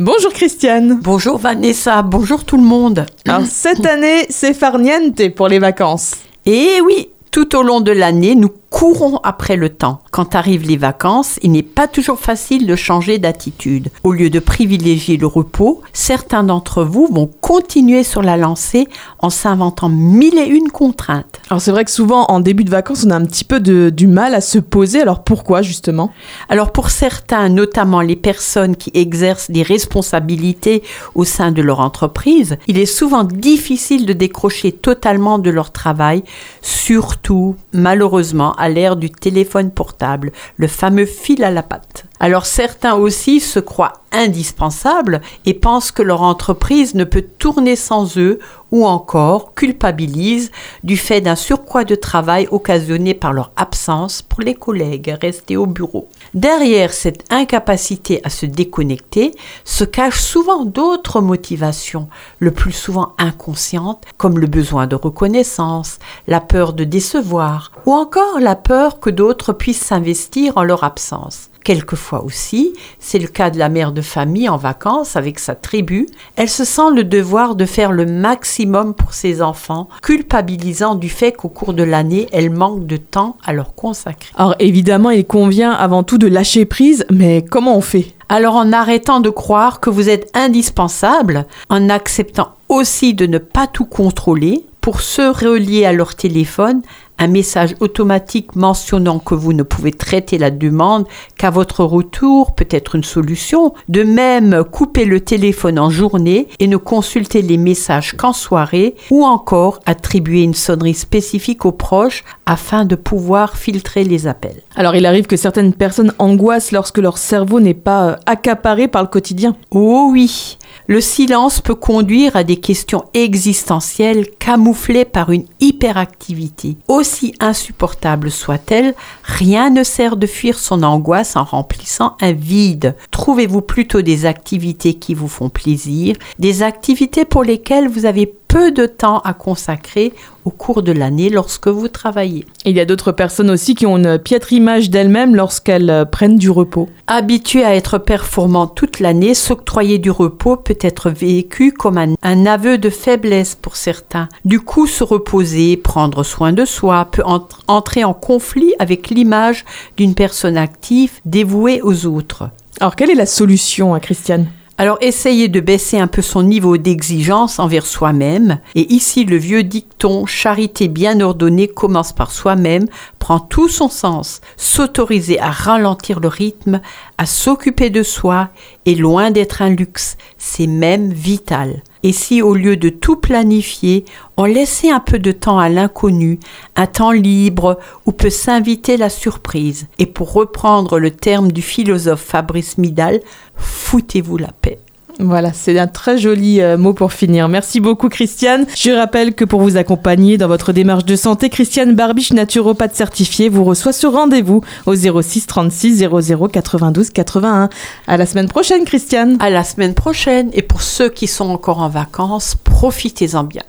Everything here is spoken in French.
Bonjour Christiane. Bonjour Vanessa, bonjour tout le monde. Alors cette année, c'est farniente pour les vacances. Eh oui, tout au long de l'année, nous courons après le temps. Quand arrivent les vacances, il n'est pas toujours facile de changer d'attitude. Au lieu de privilégier le repos, certains d'entre vous vont continuer sur la lancée en s'inventant mille et une contraintes. Alors c'est vrai que souvent en début de vacances, on a un petit peu de, du mal à se poser. Alors pourquoi justement? Alors pour certains, notamment les personnes qui exercent des responsabilités au sein de leur entreprise, il est souvent difficile de décrocher totalement de leur travail, surtout malheureusement à l'ère du téléphone portable, le fameux fil à la patte. Alors certains aussi se croient indispensables et pensent que leur entreprise ne peut tourner sans eux ou encore culpabilisent du fait d'un surcroît de travail occasionné par leur absence pour les collègues restés au bureau. Derrière cette incapacité à se déconnecter se cachent souvent d'autres motivations, le plus souvent inconscientes, comme le besoin de reconnaissance, la peur de décevoir ou encore la peur que d'autres puissent s'investir en leur absence. Quelquefois aussi, c'est le cas de la mère de famille en vacances avec sa tribu, elle se sent le devoir de faire le maximum pour ses enfants, culpabilisant du fait qu'au cours de l'année, elle manque de temps à leur consacrer. Alors évidemment, il convient avant tout de lâcher prise, mais comment on fait? Alors en arrêtant de croire que vous êtes indispensable, en acceptant aussi de ne pas tout contrôler, pour se relier à leur téléphone, un message automatique mentionnant que vous ne pouvez traiter la demande qu'à votre retour peut être une solution. De même, couper le téléphone en journée et ne consulter les messages qu'en soirée ou encore attribuer une sonnerie spécifique aux proches afin de pouvoir filtrer les appels. Alors il arrive que certaines personnes angoissent lorsque leur cerveau n'est pas euh, accaparé par le quotidien. Oh oui, le silence peut conduire à des questions existentielles camouflées par une hyperactivité. Aussi insupportable soit-elle, rien ne sert de fuir son angoisse en remplissant un vide. Trouvez-vous plutôt des activités qui vous font plaisir, des activités pour lesquelles vous avez peu de temps à consacrer au cours de l'année lorsque vous travaillez. Il y a d'autres personnes aussi qui ont une piètre image d'elles-mêmes lorsqu'elles euh, prennent du repos. Habitué à être performant toute l'année, s'octroyer du repos peut être vécu comme un, un, aveu de faiblesse pour certains. Du coup, se reposer, prendre soin de soi peut entre, entrer en conflit avec l'image d'une personne active dévouée aux autres. Alors, quelle est la solution, à Christiane? Alors essayez de baisser un peu son niveau d'exigence envers soi-même. Et ici, le vieux dicton charité bien ordonnée commence par soi-même prend tout son sens. S'autoriser à ralentir le rythme, à s'occuper de soi est loin d'être un luxe, c'est même vital. Et si au lieu de tout planifier, on laissait un peu de temps à l'inconnu, un temps libre où peut s'inviter la surprise, et pour reprendre le terme du philosophe Fabrice Midal, foutez-vous la paix. Voilà, c'est un très joli euh, mot pour finir. Merci beaucoup Christiane. Je rappelle que pour vous accompagner dans votre démarche de santé, Christiane Barbiche, naturopathe certifiée, vous reçoit ce rendez-vous au 06 36 00 92 81. À la semaine prochaine Christiane. À la semaine prochaine et pour ceux qui sont encore en vacances, profitez-en bien.